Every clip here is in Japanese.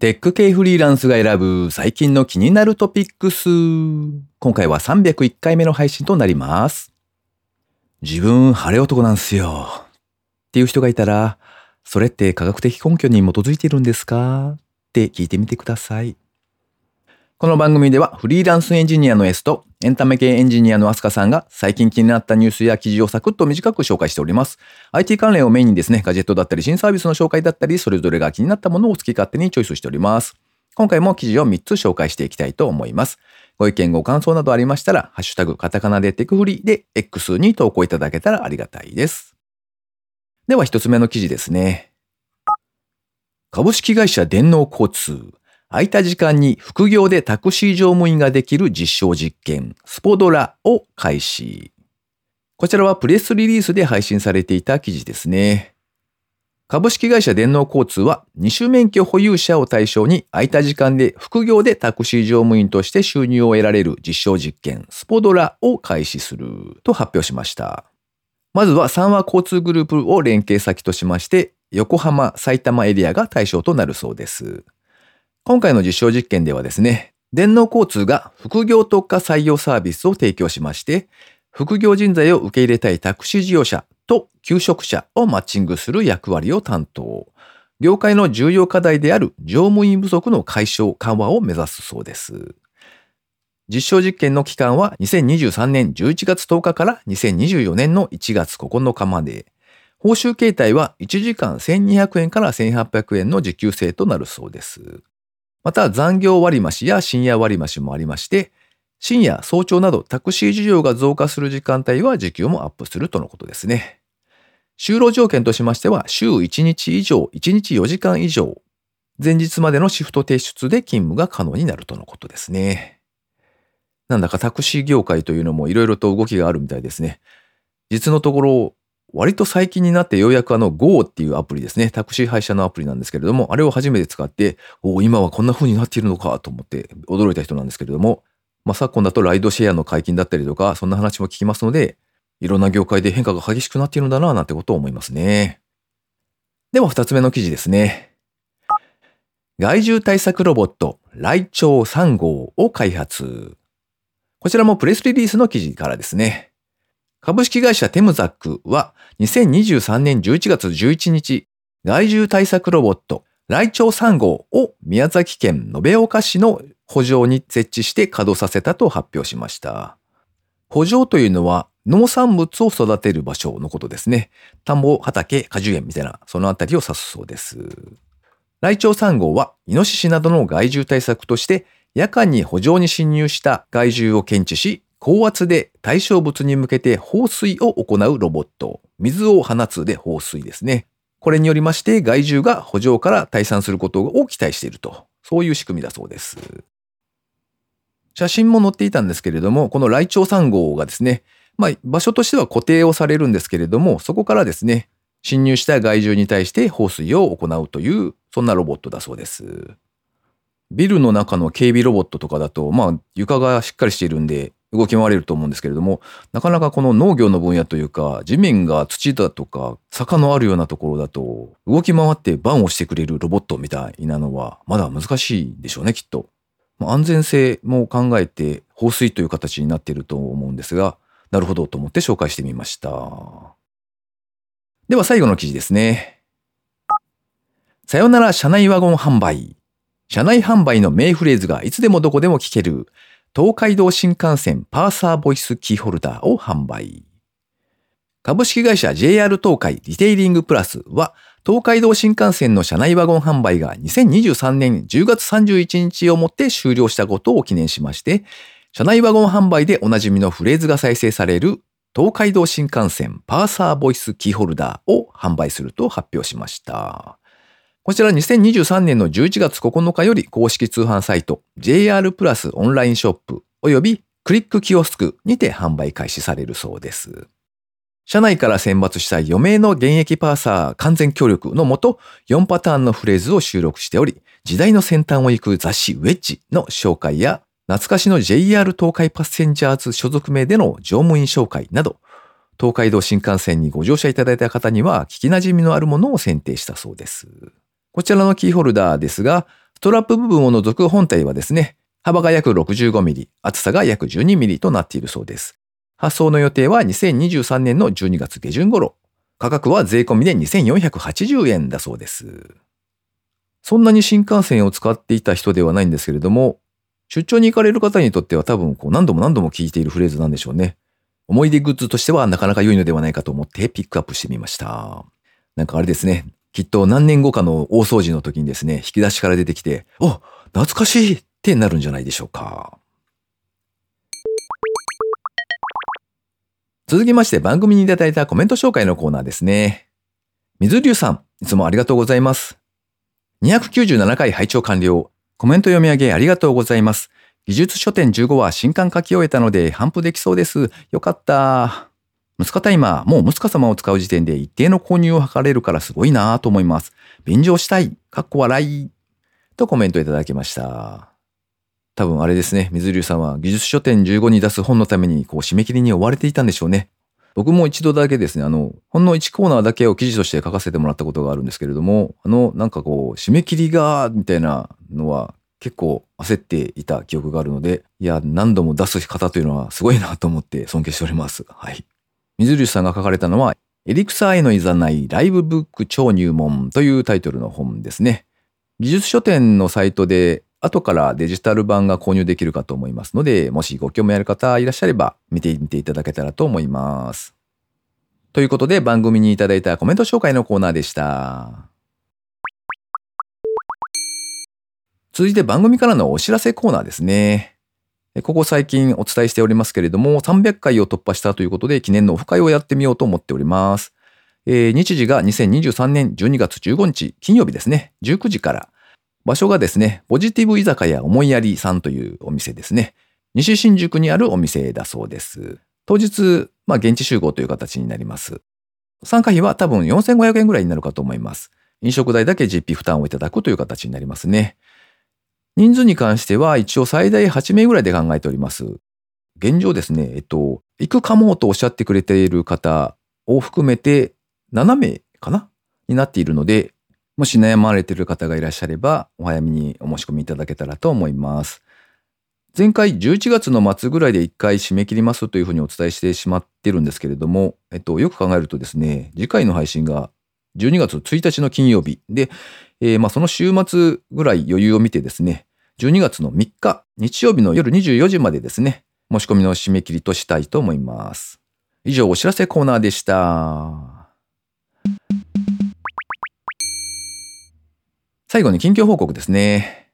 テック系フリーランスが選ぶ最近の気になるトピックス。今回は301回目の配信となります。自分晴れ男なんすよ。っていう人がいたら、それって科学的根拠に基づいているんですか？って聞いてみてください。この番組ではフリーランスエンジニアの S とエンタメ系エンジニアのアスカさんが最近気になったニュースや記事をサクッと短く紹介しております。IT 関連をメインにですね、ガジェットだったり新サービスの紹介だったり、それぞれが気になったものを好き勝手にチョイスしております。今回も記事を3つ紹介していきたいと思います。ご意見ご感想などありましたら、ハッシュタグカタカナでテクフリで X に投稿いただけたらありがたいです。では1つ目の記事ですね。株式会社電脳交通空いた時間に副業でタクシー乗務員ができる実証実験、スポドラを開始。こちらはプレスリリースで配信されていた記事ですね。株式会社電脳交通は二種免許保有者を対象に空いた時間で副業でタクシー乗務員として収入を得られる実証実験、スポドラを開始すると発表しました。まずは三和交通グループを連携先としまして、横浜、埼玉エリアが対象となるそうです。今回の実証実験ではですね、電脳交通が副業特化採用サービスを提供しまして、副業人材を受け入れたいタクシー事業者と求職者をマッチングする役割を担当。業界の重要課題である乗務員不足の解消緩和を目指すそうです。実証実験の期間は2023年11月10日から2024年の1月9日まで。報酬形態は1時間1200円から1800円の時給制となるそうです。また残業割増や深夜割増もありまして、深夜、早朝などタクシー需要が増加する時間帯は時給もアップするとのことですね。就労条件としましては、週1日以上、1日4時間以上、前日までのシフト提出で勤務が可能になるとのことですね。なんだかタクシー業界というのも色々と動きがあるみたいですね。実のところ、割と最近になってようやくあの Go っていうアプリですね。タクシー配車のアプリなんですけれども、あれを初めて使って、おお今はこんな風になっているのかと思って驚いた人なんですけれども、まあ、昨今だとライドシェアの解禁だったりとか、そんな話も聞きますので、いろんな業界で変化が激しくなっているんだな、なんてことを思いますね。では二つ目の記事ですね。害獣対策ロボット、ライチョウ3号を開発。こちらもプレスリリースの記事からですね。株式会社テムザックは2023年11月11日、害獣対策ロボット、ライチョウ3号を宮崎県延岡市の補助に設置して稼働させたと発表しました。補助というのは農産物を育てる場所のことですね。田んぼ、畑、果樹園みたいな、そのあたりを指すそうです。ライチョウ3号は、イノシシなどの害獣対策として、夜間に補助に侵入した害獣を検知し、高圧で対象物に向けて放水を行うロボット。水を放つで放水ですね。これによりまして害獣が補助から退散することを期待していると。そういう仕組みだそうです。写真も載っていたんですけれども、このライチョウ3号がですね、まあ場所としては固定をされるんですけれども、そこからですね、侵入した害獣に対して放水を行うという、そんなロボットだそうです。ビルの中の警備ロボットとかだと、まあ床がしっかりしているんで、動き回れると思うんですけれども、なかなかこの農業の分野というか、地面が土だとか、坂のあるようなところだと、動き回ってバンをしてくれるロボットみたいなのは、まだ難しいでしょうね、きっと。安全性も考えて、放水という形になっていると思うんですが、なるほどと思って紹介してみました。では最後の記事ですね。さよなら車内ワゴン販売。車内販売の名フレーズがいつでもどこでも聞ける東海道新幹線パーサーボイスキーホルダーを販売。株式会社 JR 東海リテイリングプラスは、東海道新幹線の車内ワゴン販売が2023年10月31日をもって終了したことを記念しまして、車内ワゴン販売でおなじみのフレーズが再生される東海道新幹線パーサーボイスキーホルダーを販売すると発表しました。こちら2023年の11月9日より公式通販サイト JR プラスオンラインショップ及びクリックキオスクにて販売開始されるそうです。社内から選抜した4名の現役パーサー完全協力のもと4パターンのフレーズを収録しており、時代の先端を行く雑誌ウェッジの紹介や懐かしの JR 東海パッセンジャーズ所属名での乗務員紹介など、東海道新幹線にご乗車いただいた方には聞き馴染みのあるものを選定したそうです。こちらのキーホルダーですが、ストラップ部分を除く本体はですね、幅が約 65mm、厚さが約 12mm となっているそうです。発送の予定は2023年の12月下旬頃。価格は税込みで2480円だそうです。そんなに新幹線を使っていた人ではないんですけれども、出張に行かれる方にとっては多分こう何度も何度も聞いているフレーズなんでしょうね。思い出グッズとしてはなかなか良いのではないかと思ってピックアップしてみました。なんかあれですね。きっと何年後かの大掃除の時にですね、引き出しから出てきて、お懐かしいってなるんじゃないでしょうか。続きまして番組にいただいたコメント紹介のコーナーですね。水流さん、いつもありがとうございます。297回拝聴完了。コメント読み上げありがとうございます。技術書店15は新刊書き終えたので反布できそうです。よかった。息子タイマー、もう息子様を使う時点で一定の購入を図れるからすごいなぁと思います。便乗したい？かっこ笑い？とコメントいただきました。多分あれですね、水流さんは技術書店15に出す本のためにこう締め切りに追われていたんでしょうね。僕も一度だけですね、あの、ほんの1コーナーだけを記事として書かせてもらったことがあるんですけれども、あの、なんかこう、締め切りが、みたいなのは結構焦っていた記憶があるので、いや、何度も出す方というのはすごいなと思って尊敬しております。はい。水流さんが書かれたのは、エリクサーへのいざないライブブック超入門というタイトルの本ですね。技術書店のサイトで後からデジタル版が購入できるかと思いますので、もしご興味ある方いらっしゃれば見てみていただけたらと思います。ということで番組にいただいたコメント紹介のコーナーでした。続いて番組からのお知らせコーナーですね。ここ最近お伝えしておりますけれども、300回を突破したということで記念のオフ会をやってみようと思っております。えー、日時が2023年12月15日金曜日ですね、19時から場所がですね、ポジティブ居酒屋思いやりさんというお店ですね。西新宿にあるお店だそうです。当日、まあ現地集合という形になります。参加費は多分4500円ぐらいになるかと思います。飲食代だけ実費負担をいただくという形になりますね。人数に関しては一応最大8名ぐらいで考えております。現状ですね、えっと、行くかもとおっしゃってくれている方を含めて7名かな？になっているので、もし悩まれている方がいらっしゃれば、お早めにお申し込みいただけたらと思います。前回11月の末ぐらいで1回締め切りますというふうにお伝えしてしまってるんですけれども、えっと、よく考えるとですね、次回の配信が12月1日の金曜日で、えー、まあその週末ぐらい余裕を見てですね、12月の3日、日曜日の夜24時までですね、申し込みの締め切りとしたいと思います。以上、お知らせコーナーでした。最後に近況報告ですね。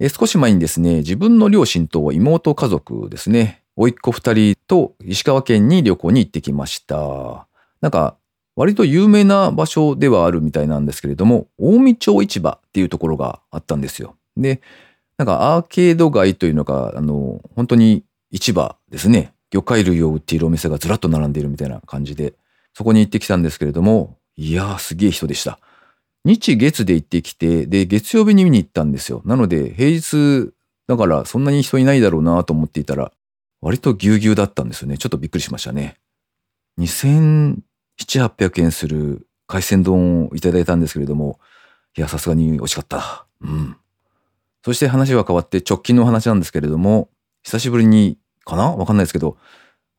え少し前にですね、自分の両親と妹家族ですね、甥っ子二人と石川県に旅行に行ってきました。なんか、割と有名な場所ではあるみたいなんですけれども、近江町市場っていうところがあったんですよ。で、なんかアーケード街というのが、あの、本当に市場ですね。魚介類を売っているお店がずらっと並んでいるみたいな感じで、そこに行ってきたんですけれども、いやーすげえ人でした。日月で行ってきて、で、月曜日に見に行ったんですよ。なので、平日、だからそんなに人いないだろうなと思っていたら、割とぎゅうぎゅうだったんですよね。ちょっとびっくりしましたね。2700、800円する海鮮丼をいただいたんですけれども、いや、さすがに美味しかった。うん。そして話は変わって直近の話なんですけれども、久しぶりに、かな？わかんないですけど、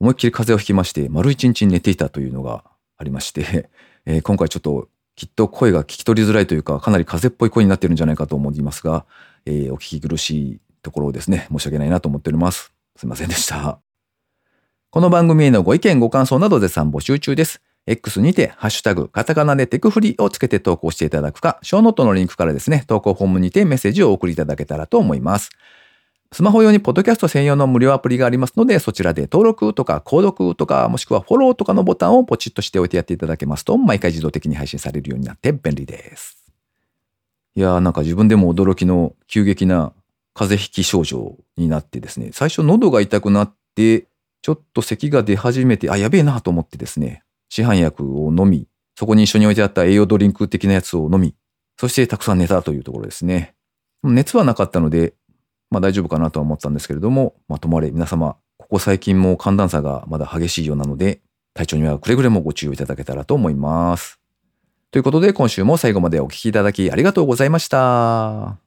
思いっきり風邪をひきまして、丸一日寝ていたというのがありまして、えー、今回ちょっときっと声が聞き取りづらいというか、かなり風邪っぽい声になってるんじゃないかと思いますが、えー、お聞き苦しいところをですね、申し訳ないなと思っております。すいませんでした。この番組へのご意見、ご感想など絶賛募集中です。X にて、ハッシュタグ、カタカナでテクフリをつけて投稿していただくか、ショーノートのリンクからですね、投稿フォームにてメッセージをお送りいただけたらと思います。スマホ用にポッドキャスト専用の無料アプリがありますので、そちらで登録とか購読とか、もしくはフォローとかのボタンをポチッとしておいてやっていただけますと、毎回自動的に配信されるようになって便利です。いやーなんか自分でも驚きの急激な風邪ひき症状になってですね、最初喉が痛くなって、ちょっと咳が出始めて、あ、やべえなと思ってですね、市販薬を飲み、そこに一緒に置いてあった栄養ドリンク的なやつを飲み、そしてたくさん寝たというところですね。熱はなかったので、まあ大丈夫かなとは思ったんですけれども、まあとまれ皆様、ここ最近も寒暖差がまだ激しいようなので、体調にはくれぐれもご注意いただけたらと思います。ということで今週も最後までお聴きいただきありがとうございました。